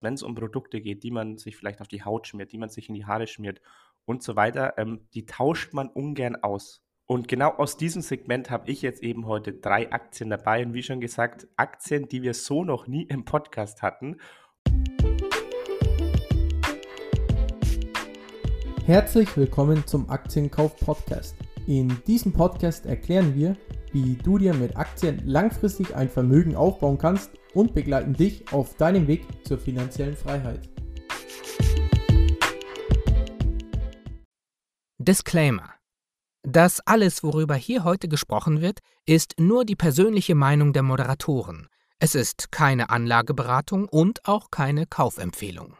wenn es um Produkte geht, die man sich vielleicht auf die Haut schmiert, die man sich in die Haare schmiert und so weiter, ähm, die tauscht man ungern aus. Und genau aus diesem Segment habe ich jetzt eben heute drei Aktien dabei und wie schon gesagt, Aktien, die wir so noch nie im Podcast hatten. Herzlich willkommen zum Aktienkauf Podcast. In diesem Podcast erklären wir, wie du dir mit Aktien langfristig ein Vermögen aufbauen kannst und begleiten dich auf deinem Weg zur finanziellen Freiheit. Disclaimer. Das alles, worüber hier heute gesprochen wird, ist nur die persönliche Meinung der Moderatoren. Es ist keine Anlageberatung und auch keine Kaufempfehlung.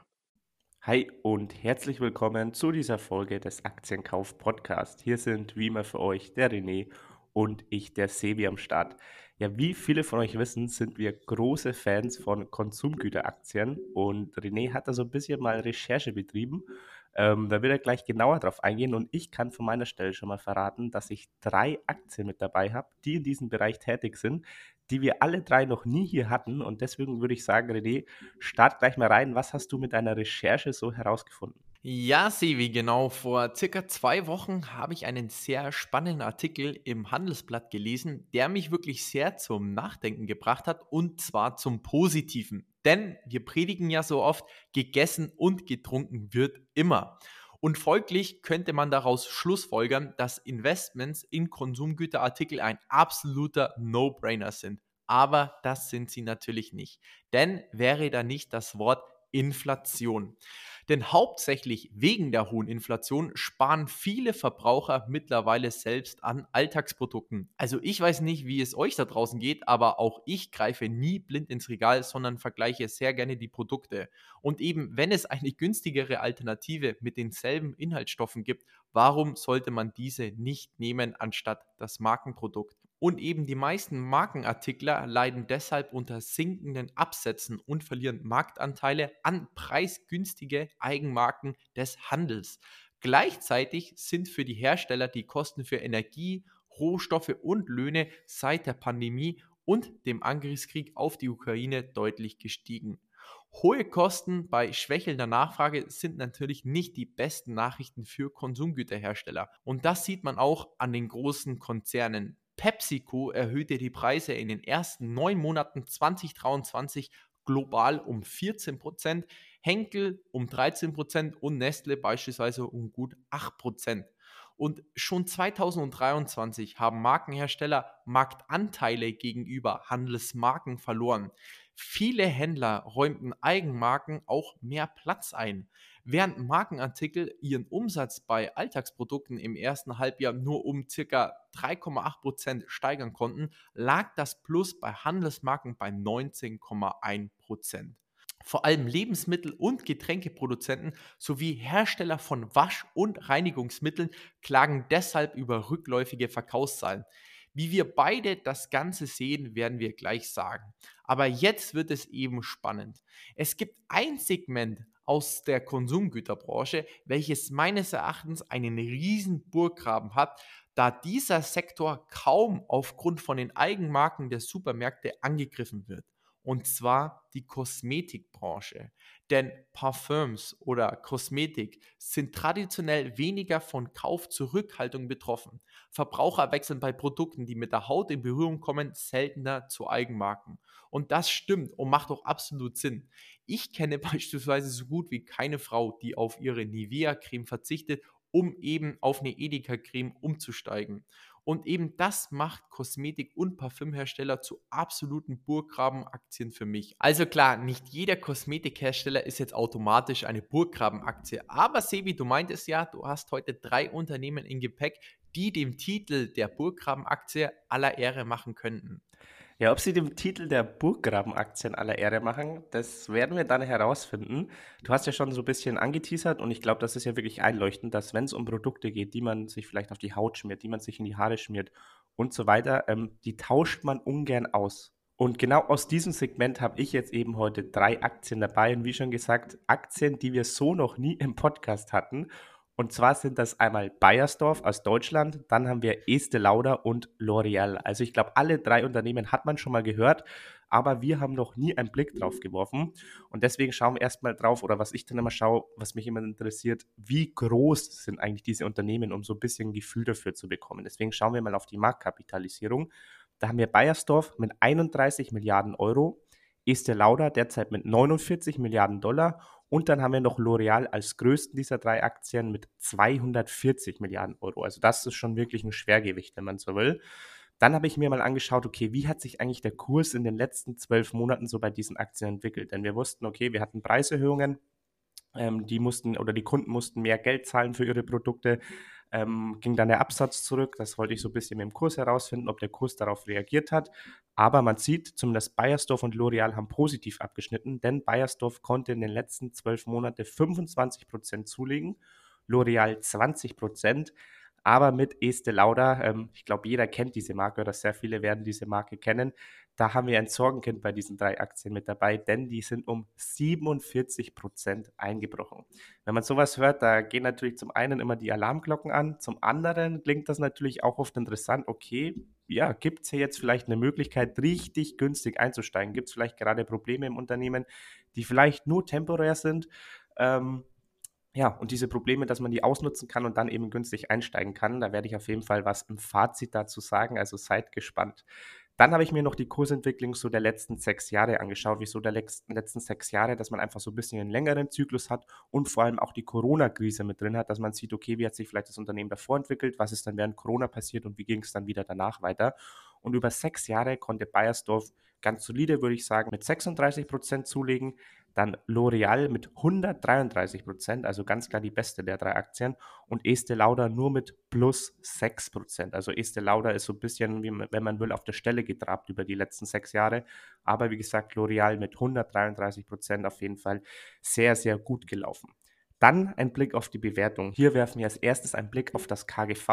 Hi und herzlich willkommen zu dieser Folge des Aktienkauf Podcast. Hier sind wie immer für euch der René und ich, der Sebi am Start. Ja, wie viele von euch wissen, sind wir große Fans von Konsumgüteraktien und René hat da so ein bisschen mal Recherche betrieben. Ähm, da wird er gleich genauer drauf eingehen und ich kann von meiner Stelle schon mal verraten, dass ich drei Aktien mit dabei habe, die in diesem Bereich tätig sind, die wir alle drei noch nie hier hatten und deswegen würde ich sagen, René, start gleich mal rein. Was hast du mit deiner Recherche so herausgefunden? Ja, Sevi, genau. Vor circa zwei Wochen habe ich einen sehr spannenden Artikel im Handelsblatt gelesen, der mich wirklich sehr zum Nachdenken gebracht hat und zwar zum Positiven. Denn wir predigen ja so oft, gegessen und getrunken wird immer. Und folglich könnte man daraus schlussfolgern, dass Investments in Konsumgüterartikel ein absoluter No-Brainer sind. Aber das sind sie natürlich nicht. Denn wäre da nicht das Wort Inflation. Denn hauptsächlich wegen der hohen Inflation sparen viele Verbraucher mittlerweile selbst an Alltagsprodukten. Also ich weiß nicht, wie es euch da draußen geht, aber auch ich greife nie blind ins Regal, sondern vergleiche sehr gerne die Produkte. Und eben, wenn es eine günstigere Alternative mit denselben Inhaltsstoffen gibt, warum sollte man diese nicht nehmen anstatt das Markenprodukt? Und eben die meisten Markenartikler leiden deshalb unter sinkenden Absätzen und verlieren Marktanteile an preisgünstige Eigenmarken des Handels. Gleichzeitig sind für die Hersteller die Kosten für Energie, Rohstoffe und Löhne seit der Pandemie und dem Angriffskrieg auf die Ukraine deutlich gestiegen. Hohe Kosten bei schwächelnder Nachfrage sind natürlich nicht die besten Nachrichten für Konsumgüterhersteller. Und das sieht man auch an den großen Konzernen. PepsiCo erhöhte die Preise in den ersten neun Monaten 2023 global um 14 Prozent, Henkel um 13 Prozent und Nestle beispielsweise um gut 8 Prozent. Und schon 2023 haben Markenhersteller Marktanteile gegenüber Handelsmarken verloren. Viele Händler räumten Eigenmarken auch mehr Platz ein. Während Markenartikel ihren Umsatz bei Alltagsprodukten im ersten Halbjahr nur um ca. 3,8% steigern konnten, lag das Plus bei Handelsmarken bei 19,1%. Vor allem Lebensmittel- und Getränkeproduzenten sowie Hersteller von Wasch- und Reinigungsmitteln klagen deshalb über rückläufige Verkaufszahlen. Wie wir beide das Ganze sehen, werden wir gleich sagen. Aber jetzt wird es eben spannend. Es gibt ein Segment aus der Konsumgüterbranche, welches meines Erachtens einen riesen Burggraben hat, da dieser Sektor kaum aufgrund von den Eigenmarken der Supermärkte angegriffen wird. Und zwar die Kosmetikbranche. Denn Parfums oder Kosmetik sind traditionell weniger von Kaufzurückhaltung betroffen. Verbraucher wechseln bei Produkten, die mit der Haut in Berührung kommen, seltener zu Eigenmarken. Und das stimmt und macht auch absolut Sinn. Ich kenne beispielsweise so gut wie keine Frau, die auf ihre Nivea-Creme verzichtet, um eben auf eine Edeka-Creme umzusteigen. Und eben das macht Kosmetik- und Parfümhersteller zu absoluten Burggrabenaktien für mich. Also klar, nicht jeder Kosmetikhersteller ist jetzt automatisch eine Burggrabenaktie. Aber Sebi, du meintest ja, du hast heute drei Unternehmen in Gepäck, die dem Titel der Burggrabenaktie aller Ehre machen könnten. Ja, ob sie dem Titel der Burggraben-Aktien aller Ehre machen, das werden wir dann herausfinden. Du hast ja schon so ein bisschen angeteasert und ich glaube, das ist ja wirklich einleuchtend, dass wenn es um Produkte geht, die man sich vielleicht auf die Haut schmiert, die man sich in die Haare schmiert und so weiter, ähm, die tauscht man ungern aus. Und genau aus diesem Segment habe ich jetzt eben heute drei Aktien dabei und wie schon gesagt, Aktien, die wir so noch nie im Podcast hatten. Und zwar sind das einmal Bayersdorf aus Deutschland, dann haben wir Estee Lauder und L'Oreal. Also ich glaube, alle drei Unternehmen hat man schon mal gehört. aber wir haben noch nie einen Blick drauf geworfen. Und deswegen schauen wir erstmal drauf, oder was ich dann immer schaue, was mich immer interessiert, wie groß sind eigentlich diese Unternehmen, um so ein bisschen ein Gefühl dafür zu bekommen. Deswegen schauen wir mal auf die Marktkapitalisierung. Da haben wir Bayersdorf mit 31 Milliarden Euro, Estee Lauder derzeit mit 49 Milliarden Dollar und dann haben wir noch L'Oreal als größten dieser drei Aktien mit 240 Milliarden Euro. Also das ist schon wirklich ein Schwergewicht, wenn man so will. Dann habe ich mir mal angeschaut, okay, wie hat sich eigentlich der Kurs in den letzten zwölf Monaten so bei diesen Aktien entwickelt? Denn wir wussten, okay, wir hatten Preiserhöhungen, ähm, die mussten oder die Kunden mussten mehr Geld zahlen für ihre Produkte. Ähm, ging dann der Absatz zurück. Das wollte ich so ein bisschen mit dem Kurs herausfinden, ob der Kurs darauf reagiert hat. Aber man sieht, zumindest Bayersdorf und L'Oreal haben positiv abgeschnitten, denn Bayersdorf konnte in den letzten zwölf Monaten 25 Prozent zulegen, L'Oreal 20 Prozent. Aber mit Estee Lauder, ähm, ich glaube, jeder kennt diese Marke oder sehr viele werden diese Marke kennen. Da haben wir ein Sorgenkind bei diesen drei Aktien mit dabei, denn die sind um 47 Prozent eingebrochen. Wenn man sowas hört, da gehen natürlich zum einen immer die Alarmglocken an, zum anderen klingt das natürlich auch oft interessant. Okay, ja, gibt es hier jetzt vielleicht eine Möglichkeit, richtig günstig einzusteigen? Gibt es vielleicht gerade Probleme im Unternehmen, die vielleicht nur temporär sind? Ähm, ja, und diese Probleme, dass man die ausnutzen kann und dann eben günstig einsteigen kann, da werde ich auf jeden Fall was im Fazit dazu sagen, also seid gespannt. Dann habe ich mir noch die Kursentwicklung so der letzten sechs Jahre angeschaut, wieso der letzten, sechs Jahre, dass man einfach so ein bisschen einen längeren Zyklus hat und vor allem auch die Corona-Krise mit drin hat, dass man sieht, okay, wie hat sich vielleicht das Unternehmen davor entwickelt, was ist dann während Corona passiert und wie ging es dann wieder danach weiter. Und über sechs Jahre konnte Bayersdorf ganz solide, würde ich sagen, mit 36 Prozent zulegen. Dann L'Oreal mit 133 Prozent, also ganz klar die beste der drei Aktien. Und Estee Lauder nur mit plus 6 Prozent. Also Estee Lauder ist so ein bisschen, wie, wenn man will, auf der Stelle getrabt über die letzten sechs Jahre. Aber wie gesagt, L'Oreal mit 133 Prozent auf jeden Fall sehr, sehr gut gelaufen. Dann ein Blick auf die Bewertung. Hier werfen wir als erstes einen Blick auf das KGV.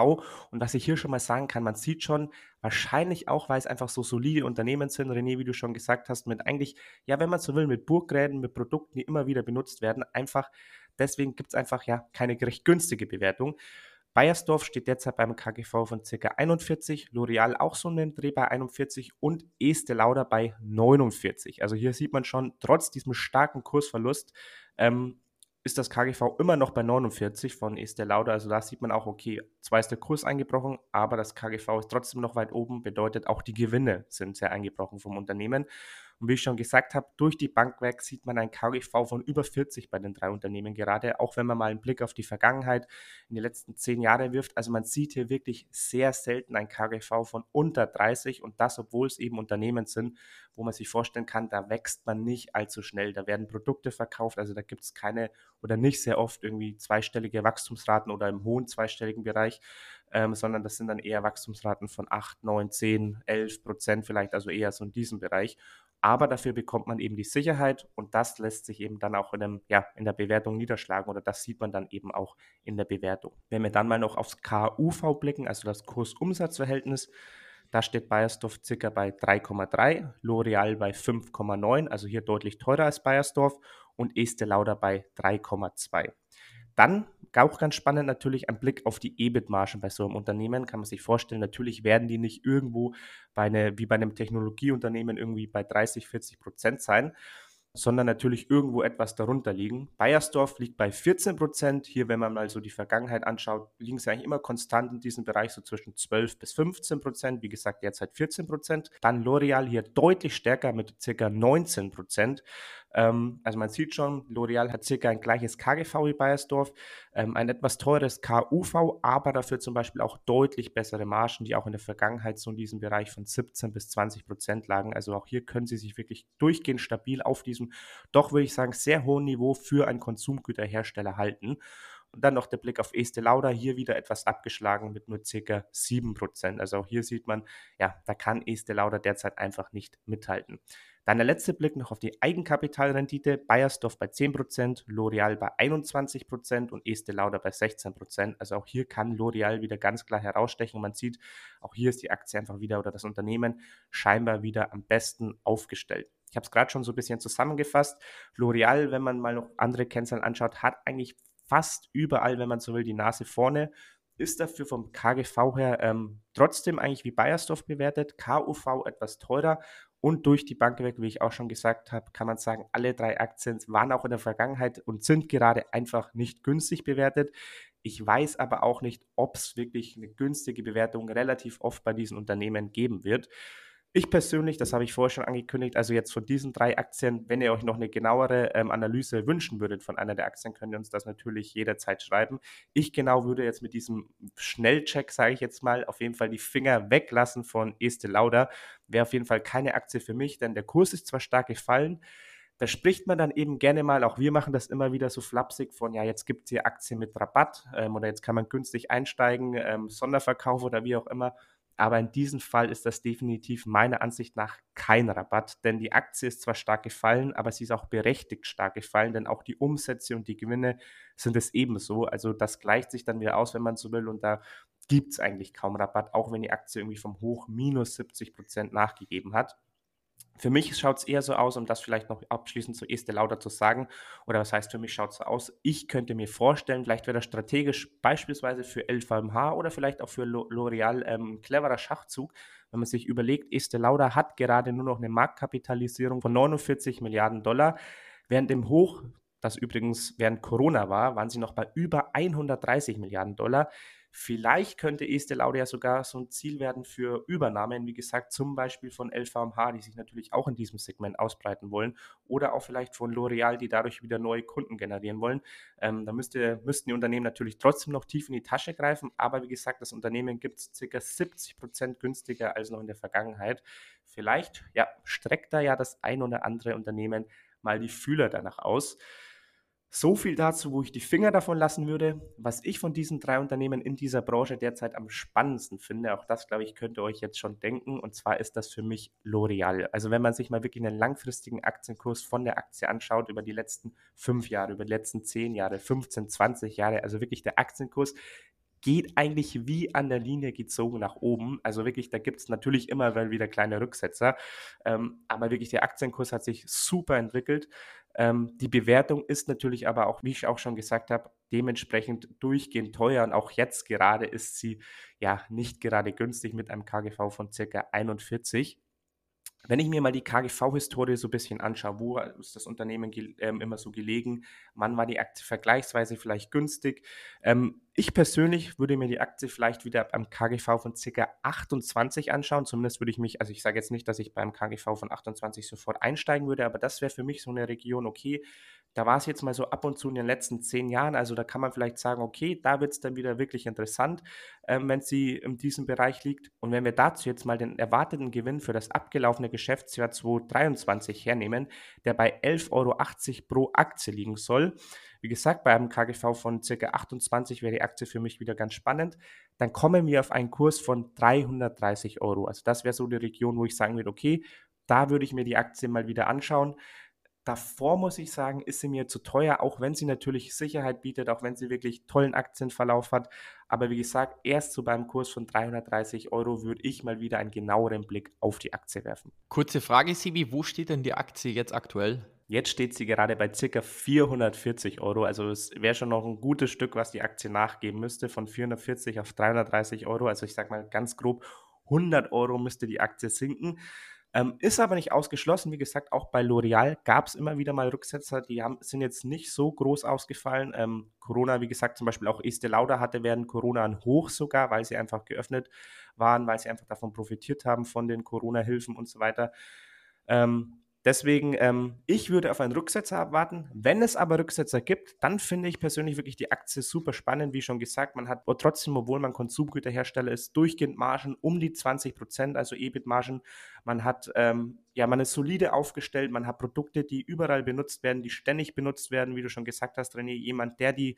Und was ich hier schon mal sagen kann, man sieht schon, wahrscheinlich auch, weil es einfach so solide Unternehmen sind, René, wie du schon gesagt hast, mit eigentlich, ja, wenn man so will, mit Burgräden, mit Produkten, die immer wieder benutzt werden, einfach, deswegen gibt es einfach ja keine recht günstige Bewertung. Bayersdorf steht derzeit beim KGV von ca. 41, L'Oreal auch so einen Dreh bei 41 und Estee Lauder bei 49. Also hier sieht man schon, trotz diesem starken Kursverlust, ähm, ist das KGV immer noch bei 49 von Estee Lauder. Also da sieht man auch, okay, zwar ist der Kurs eingebrochen, aber das KGV ist trotzdem noch weit oben, bedeutet auch die Gewinne sind sehr eingebrochen vom Unternehmen. Und wie ich schon gesagt habe, durch die Bank weg sieht man ein KGV von über 40 bei den drei Unternehmen gerade, auch wenn man mal einen Blick auf die Vergangenheit in die letzten zehn Jahre wirft. Also man sieht hier wirklich sehr selten ein KGV von unter 30 und das, obwohl es eben Unternehmen sind, wo man sich vorstellen kann, da wächst man nicht allzu schnell. Da werden Produkte verkauft, also da gibt es keine oder nicht sehr oft irgendwie zweistellige Wachstumsraten oder im hohen zweistelligen Bereich. Ähm, sondern das sind dann eher Wachstumsraten von 8, 9, 10, 11 Prozent vielleicht, also eher so in diesem Bereich aber dafür bekommt man eben die Sicherheit und das lässt sich eben dann auch in, einem, ja, in der Bewertung niederschlagen oder das sieht man dann eben auch in der Bewertung. Wenn wir dann mal noch aufs KUV blicken, also das Kurs-Umsatz-Verhältnis, da steht Bayersdorf circa bei 3,3, L'Oreal bei 5,9, also hier deutlich teurer als Bayersdorf und Estee Lauder bei 3,2. Dann auch ganz spannend natürlich ein Blick auf die EBIT-Margen bei so einem Unternehmen. Kann man sich vorstellen, natürlich werden die nicht irgendwo bei eine, wie bei einem Technologieunternehmen irgendwie bei 30, 40 Prozent sein, sondern natürlich irgendwo etwas darunter liegen. Bayersdorf liegt bei 14 Prozent. Hier, wenn man mal so die Vergangenheit anschaut, liegen sie eigentlich immer konstant in diesem Bereich, so zwischen 12 bis 15 Prozent. Wie gesagt, derzeit 14 Prozent. Dann L'Oreal hier deutlich stärker mit circa 19 Prozent. Ähm, also man sieht schon, L'Oreal hat circa ein gleiches KGV wie Bayersdorf, ähm, ein etwas teures KUV, aber dafür zum Beispiel auch deutlich bessere Margen, die auch in der Vergangenheit so in diesem Bereich von 17 bis 20 Prozent lagen. Also auch hier können sie sich wirklich durchgehend stabil auf diesem, doch würde ich sagen, sehr hohen Niveau für einen Konsumgüterhersteller halten. Und dann noch der Blick auf Estee Lauder, hier wieder etwas abgeschlagen mit nur ca. 7%. Also auch hier sieht man, ja, da kann Estee Lauder derzeit einfach nicht mithalten. Dann der letzte Blick noch auf die Eigenkapitalrendite. Bayersdorf bei 10%, L'Oreal bei 21% und Estee Lauder bei 16%. Also auch hier kann L'Oreal wieder ganz klar herausstechen. man sieht, auch hier ist die Aktie einfach wieder oder das Unternehmen scheinbar wieder am besten aufgestellt. Ich habe es gerade schon so ein bisschen zusammengefasst. L'Oreal, wenn man mal noch andere Kennzahlen anschaut, hat eigentlich fast überall, wenn man so will, die Nase vorne ist dafür vom KGV her ähm, trotzdem eigentlich wie Bayersdorf bewertet, KUV etwas teurer und durch die Bank weg, wie ich auch schon gesagt habe, kann man sagen, alle drei Aktien waren auch in der Vergangenheit und sind gerade einfach nicht günstig bewertet. Ich weiß aber auch nicht, ob es wirklich eine günstige Bewertung relativ oft bei diesen Unternehmen geben wird. Ich persönlich, das habe ich vorher schon angekündigt, also jetzt von diesen drei Aktien, wenn ihr euch noch eine genauere ähm, Analyse wünschen würdet von einer der Aktien, könnt ihr uns das natürlich jederzeit schreiben. Ich genau würde jetzt mit diesem Schnellcheck, sage ich jetzt mal, auf jeden Fall die Finger weglassen von Estee Lauder. Wäre auf jeden Fall keine Aktie für mich, denn der Kurs ist zwar stark gefallen, da spricht man dann eben gerne mal, auch wir machen das immer wieder so flapsig von, ja, jetzt gibt es hier Aktien mit Rabatt ähm, oder jetzt kann man günstig einsteigen, ähm, Sonderverkauf oder wie auch immer. Aber in diesem Fall ist das definitiv meiner Ansicht nach kein Rabatt, denn die Aktie ist zwar stark gefallen, aber sie ist auch berechtigt stark gefallen, denn auch die Umsätze und die Gewinne sind es ebenso. Also das gleicht sich dann wieder aus, wenn man so will, und da gibt es eigentlich kaum Rabatt, auch wenn die Aktie irgendwie vom Hoch minus 70 Prozent nachgegeben hat. Für mich schaut es eher so aus, um das vielleicht noch abschließend zu Estee Lauder zu sagen, oder was heißt für mich schaut es so aus, ich könnte mir vorstellen, vielleicht wäre das strategisch beispielsweise für LVMH oder vielleicht auch für L'Oreal ähm, ein cleverer Schachzug, wenn man sich überlegt, Estee Lauder hat gerade nur noch eine Marktkapitalisierung von 49 Milliarden Dollar, während im Hoch, das übrigens während Corona war, waren sie noch bei über 130 Milliarden Dollar. Vielleicht könnte Estee Lauder sogar so ein Ziel werden für Übernahmen, wie gesagt, zum Beispiel von LVMH, die sich natürlich auch in diesem Segment ausbreiten wollen, oder auch vielleicht von L'Oreal, die dadurch wieder neue Kunden generieren wollen. Ähm, da müsste, müssten die Unternehmen natürlich trotzdem noch tief in die Tasche greifen, aber wie gesagt, das Unternehmen gibt es ca. 70 Prozent günstiger als noch in der Vergangenheit. Vielleicht ja, streckt da ja das ein oder andere Unternehmen mal die Fühler danach aus. So viel dazu, wo ich die Finger davon lassen würde. Was ich von diesen drei Unternehmen in dieser Branche derzeit am spannendsten finde, auch das, glaube ich, könnt ihr euch jetzt schon denken. Und zwar ist das für mich L'Oreal. Also wenn man sich mal wirklich einen langfristigen Aktienkurs von der Aktie anschaut, über die letzten fünf Jahre, über die letzten zehn Jahre, 15, 20 Jahre, also wirklich der Aktienkurs geht eigentlich wie an der Linie gezogen nach oben. Also wirklich, da gibt es natürlich immer wieder kleine Rücksetzer. Ähm, aber wirklich, der Aktienkurs hat sich super entwickelt. Ähm, die Bewertung ist natürlich aber auch, wie ich auch schon gesagt habe, dementsprechend durchgehend teuer. Und auch jetzt gerade ist sie ja nicht gerade günstig mit einem KGV von circa 41. Wenn ich mir mal die KGV-Historie so ein bisschen anschaue, wo ist das Unternehmen ähm, immer so gelegen, wann war die Aktie vergleichsweise vielleicht günstig, ähm, ich persönlich würde mir die Aktie vielleicht wieder am KGV von ca. 28 anschauen. Zumindest würde ich mich, also ich sage jetzt nicht, dass ich beim KGV von 28 sofort einsteigen würde, aber das wäre für mich so eine Region, okay, da war es jetzt mal so ab und zu in den letzten zehn Jahren. Also da kann man vielleicht sagen, okay, da wird es dann wieder wirklich interessant, ähm, wenn sie in diesem Bereich liegt. Und wenn wir dazu jetzt mal den erwarteten Gewinn für das abgelaufene Geschäftsjahr 2023 hernehmen, der bei 11,80 Euro pro Aktie liegen soll, wie gesagt, bei einem KGV von ca. 28 wäre die Aktie für mich wieder ganz spannend. Dann kommen wir auf einen Kurs von 330 Euro. Also das wäre so die Region, wo ich sagen würde, okay, da würde ich mir die Aktie mal wieder anschauen. Davor muss ich sagen, ist sie mir zu teuer, auch wenn sie natürlich Sicherheit bietet, auch wenn sie wirklich tollen Aktienverlauf hat. Aber wie gesagt, erst so beim Kurs von 330 Euro würde ich mal wieder einen genaueren Blick auf die Aktie werfen. Kurze Frage, Sibi, wo steht denn die Aktie jetzt aktuell? Jetzt steht sie gerade bei ca. 440 Euro. Also es wäre schon noch ein gutes Stück, was die Aktie nachgeben müsste, von 440 auf 330 Euro. Also ich sage mal ganz grob, 100 Euro müsste die Aktie sinken. Ähm, ist aber nicht ausgeschlossen. Wie gesagt, auch bei L'Oreal gab es immer wieder mal Rücksetzer, die haben, sind jetzt nicht so groß ausgefallen. Ähm, Corona, wie gesagt, zum Beispiel auch Estee Lauder hatte während Corona ein Hoch sogar, weil sie einfach geöffnet waren, weil sie einfach davon profitiert haben, von den Corona-Hilfen und so weiter. Ähm, Deswegen, ähm, ich würde auf einen Rücksetzer abwarten. Wenn es aber Rücksetzer gibt, dann finde ich persönlich wirklich die Aktie super spannend. Wie schon gesagt, man hat trotzdem, obwohl man Konsumgüterhersteller ist, durchgehend Margen um die 20 Prozent, also EBIT-Margen. Man hat, ähm, ja, man ist solide aufgestellt. Man hat Produkte, die überall benutzt werden, die ständig benutzt werden, wie du schon gesagt hast, René. Jemand, der die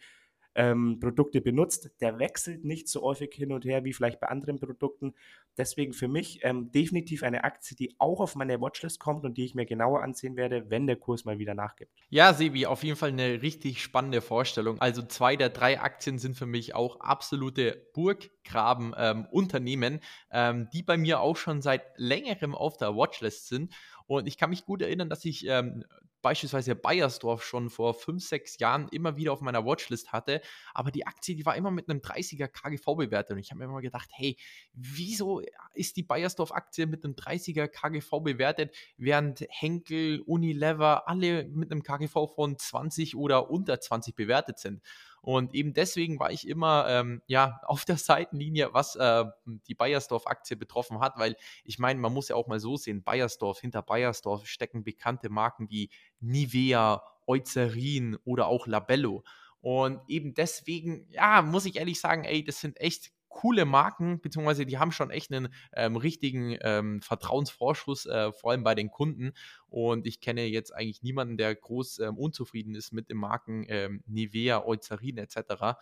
ähm, Produkte benutzt, der wechselt nicht so häufig hin und her wie vielleicht bei anderen Produkten. Deswegen für mich ähm, definitiv eine Aktie, die auch auf meine Watchlist kommt und die ich mir genauer ansehen werde, wenn der Kurs mal wieder nachgibt. Ja, Sebi, auf jeden Fall eine richtig spannende Vorstellung. Also zwei der drei Aktien sind für mich auch absolute Burggraben-Unternehmen, ähm, ähm, die bei mir auch schon seit längerem auf der Watchlist sind. Und ich kann mich gut erinnern, dass ich ähm, beispielsweise Bayersdorf schon vor fünf, sechs Jahren immer wieder auf meiner Watchlist hatte. Aber die Aktie, die war immer mit einem 30er KGV bewertet. Und ich habe mir immer gedacht, hey, wieso ist die Bayersdorf-Aktie mit einem 30er KGV bewertet, während Henkel, Unilever alle mit einem KGV von 20 oder unter 20 bewertet sind? Und eben deswegen war ich immer ähm, ja, auf der Seitenlinie, was äh, die Bayersdorf-Aktie betroffen hat, weil ich meine, man muss ja auch mal so sehen, Bayersdorf, hinter Bayersdorf stecken bekannte Marken wie Nivea, Eucerin oder auch Labello. Und eben deswegen, ja, muss ich ehrlich sagen, ey, das sind echt coole Marken, beziehungsweise die haben schon echt einen ähm, richtigen ähm, Vertrauensvorschuss, äh, vor allem bei den Kunden. Und ich kenne jetzt eigentlich niemanden, der groß ähm, unzufrieden ist mit den Marken ähm, Nivea, Eucerin etc.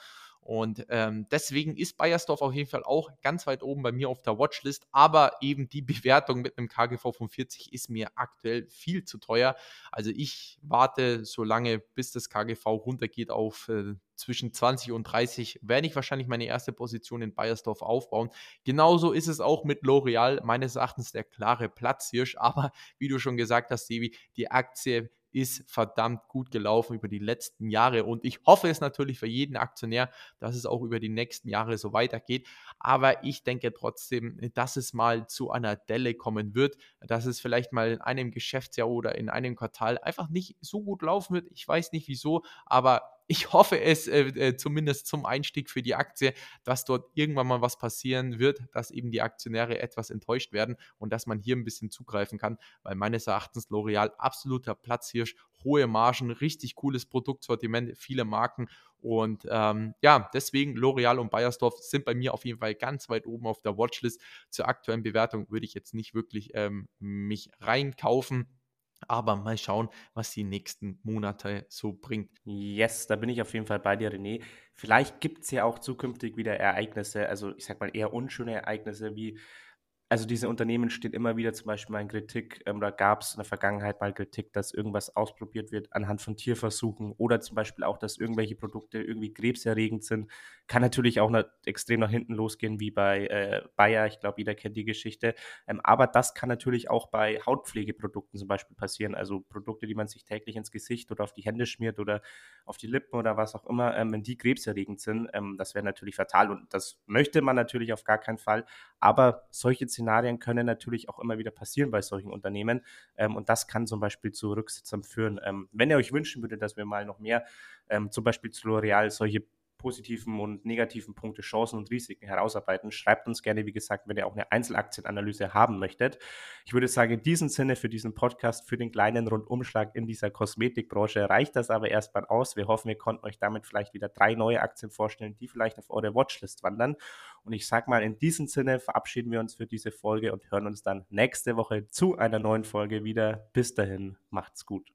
Und ähm, deswegen ist Bayersdorf auf jeden Fall auch ganz weit oben bei mir auf der Watchlist. Aber eben die Bewertung mit einem KGV von 40 ist mir aktuell viel zu teuer. Also ich warte so lange, bis das KGV runtergeht auf äh, zwischen 20 und 30, werde ich wahrscheinlich meine erste Position in Bayersdorf aufbauen. Genauso ist es auch mit L'Oreal, meines Erachtens der klare Platzhirsch. Aber wie du schon gesagt hast, Sevi, die Aktie ist verdammt gut gelaufen über die letzten Jahre. Und ich hoffe es natürlich für jeden Aktionär, dass es auch über die nächsten Jahre so weitergeht. Aber ich denke trotzdem, dass es mal zu einer Delle kommen wird, dass es vielleicht mal in einem Geschäftsjahr oder in einem Quartal einfach nicht so gut laufen wird. Ich weiß nicht wieso, aber ich hoffe es äh, äh, zumindest zum Einstieg für die Aktie, dass dort irgendwann mal was passieren wird, dass eben die Aktionäre etwas enttäuscht werden und dass man hier ein bisschen zugreifen kann, weil meines Erachtens L'Oreal absoluter Platzhirsch, hohe Margen, richtig cooles Produktsortiment, viele Marken und ähm, ja, deswegen L'Oreal und Bayersdorf sind bei mir auf jeden Fall ganz weit oben auf der Watchlist. Zur aktuellen Bewertung würde ich jetzt nicht wirklich ähm, mich reinkaufen. Aber mal schauen, was die nächsten Monate so bringt. Yes, da bin ich auf jeden Fall bei dir, René. Vielleicht gibt es ja auch zukünftig wieder Ereignisse, also ich sag mal eher unschöne Ereignisse wie also diese Unternehmen stehen immer wieder zum Beispiel mal in Kritik, ähm, da gab es in der Vergangenheit mal Kritik, dass irgendwas ausprobiert wird anhand von Tierversuchen oder zum Beispiel auch, dass irgendwelche Produkte irgendwie krebserregend sind. Kann natürlich auch noch extrem nach hinten losgehen, wie bei äh, Bayer, ich glaube, jeder kennt die Geschichte. Ähm, aber das kann natürlich auch bei Hautpflegeprodukten zum Beispiel passieren, also Produkte, die man sich täglich ins Gesicht oder auf die Hände schmiert oder auf die Lippen oder was auch immer, ähm, wenn die krebserregend sind, ähm, das wäre natürlich fatal und das möchte man natürlich auf gar keinen Fall. Aber solche Szenarien können natürlich auch immer wieder passieren bei solchen Unternehmen. Ähm, und das kann zum Beispiel zu Rücksitzern führen. Ähm, wenn ihr euch wünschen würdet, dass wir mal noch mehr ähm, zum Beispiel zu L'Oreal solche positiven und negativen Punkte, Chancen und Risiken herausarbeiten. Schreibt uns gerne, wie gesagt, wenn ihr auch eine Einzelaktienanalyse haben möchtet. Ich würde sagen, in diesem Sinne für diesen Podcast, für den kleinen Rundumschlag in dieser Kosmetikbranche reicht das aber erstmal aus. Wir hoffen, wir konnten euch damit vielleicht wieder drei neue Aktien vorstellen, die vielleicht auf eure Watchlist wandern. Und ich sage mal, in diesem Sinne verabschieden wir uns für diese Folge und hören uns dann nächste Woche zu einer neuen Folge wieder. Bis dahin, macht's gut.